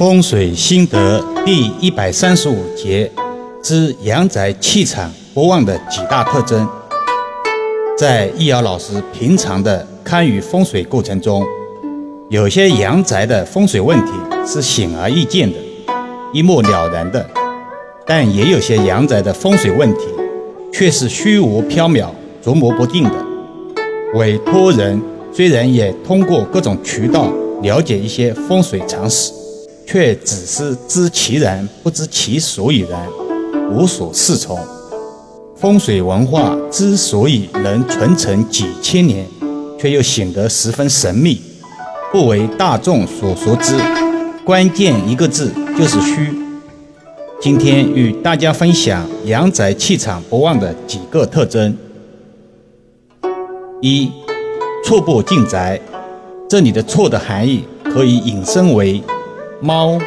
风水心得第一百三十五节之阳宅气场不旺的几大特征。在易遥老师平常的看与风水过程中，有些阳宅的风水问题是显而易见的、一目了然的，但也有些阳宅的风水问题却是虚无缥缈、琢磨不定的。委托人虽然也通过各种渠道了解一些风水常识。却只是知其然，不知其所以然，无所适从。风水文化之所以能传承几千年，却又显得十分神秘，不为大众所熟知。关键一个字就是虚。今天与大家分享阳宅气场不旺的几个特征。一，错步进宅。这里的“错”的含义可以引申为。猫、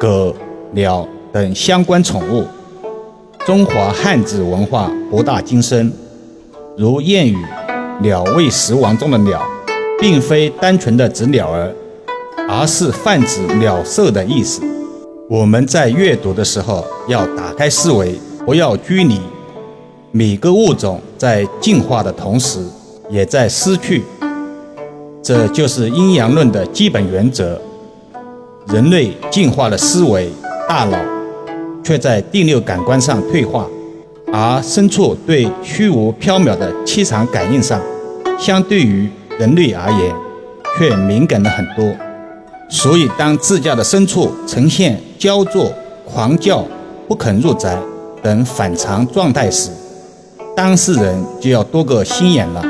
狗、鸟等相关宠物，中华汉字文化博大精深。如谚语“鸟为食亡”中的“鸟”，并非单纯的指鸟儿，而是泛指鸟兽的意思。我们在阅读的时候要打开思维，不要拘泥。每个物种在进化的同时，也在失去，这就是阴阳论的基本原则。人类进化的思维大脑，却在第六感官上退化，而牲畜对虚无缥缈的气场感应上，相对于人类而言，却敏感了很多。所以，当自家的牲畜呈现焦作、狂叫、不肯入宅等反常状态时，当事人就要多个心眼了：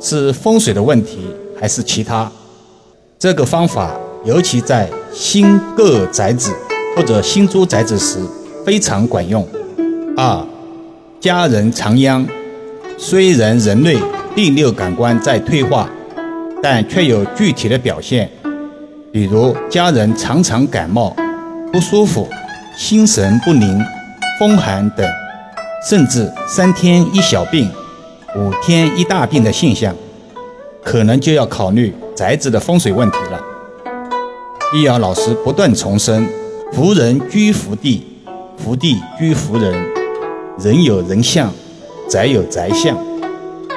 是风水的问题，还是其他？这个方法。尤其在新购宅子或者新租宅子时非常管用。二，家人常殃。虽然人类第六感官在退化，但却有具体的表现，比如家人常常感冒、不舒服、心神不宁、风寒等，甚至三天一小病、五天一大病的现象，可能就要考虑宅子的风水问题。易遥老师不断重申：福人居福地，福地居福人。人有人相，宅有宅相。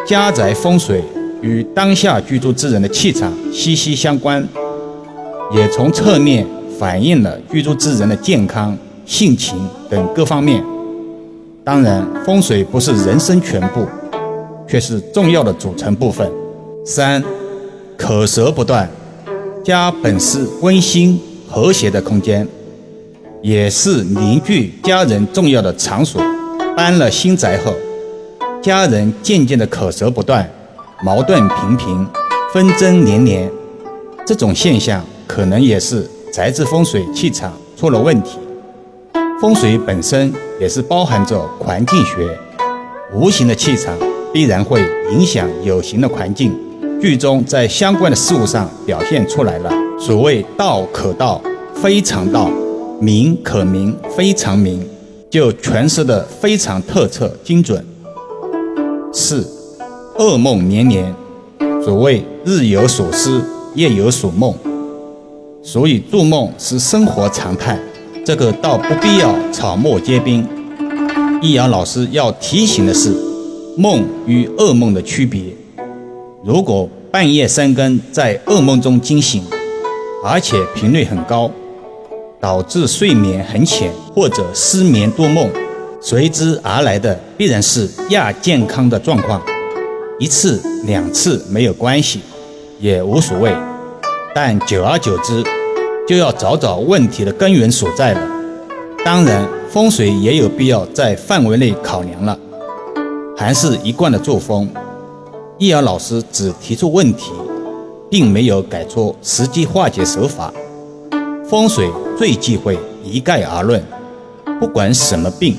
家宅风水与当下居住之人的气场息息相关，也从侧面反映了居住之人的健康、性情等各方面。当然，风水不是人生全部，却是重要的组成部分。三，口舌不断。家本是温馨和谐的空间，也是凝聚家人重要的场所。搬了新宅后，家人渐渐的口舌不断，矛盾频频，纷争连连。这种现象可能也是宅子风水气场出了问题。风水本身也是包含着环境学，无形的气场必然会影响有形的环境。剧中在相关的事物上表现出来了。所谓“道可道，非常道；名可名，非常名”，就诠释的非常透彻精准。四，噩梦连连。所谓“日有所思，夜有所梦”，所以做梦是生活常态，这个倒不必要草木皆兵。易阳老师要提醒的是，梦与噩梦的区别。如果半夜三更在噩梦中惊醒，而且频率很高，导致睡眠很浅或者失眠多梦，随之而来的必然是亚健康的状况。一次两次没有关系，也无所谓，但久而久之，就要找找问题的根源所在了。当然，风水也有必要在范围内考量了，还是一贯的作风。易遥老师只提出问题，并没有给出实际化解手法。风水最忌讳一概而论，不管什么病，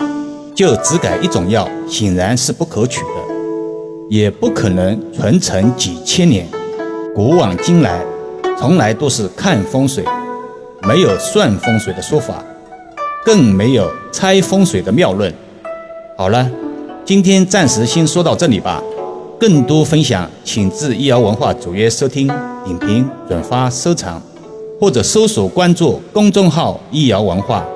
就只改一种药，显然是不可取的，也不可能传承几千年。古往今来，从来都是看风水，没有算风水的说法，更没有拆风水的妙论。好了，今天暂时先说到这里吧。更多分享，请至易瑶文化主页收听、点评、转发、收藏。或者搜索关注公众号“易瑶文化”。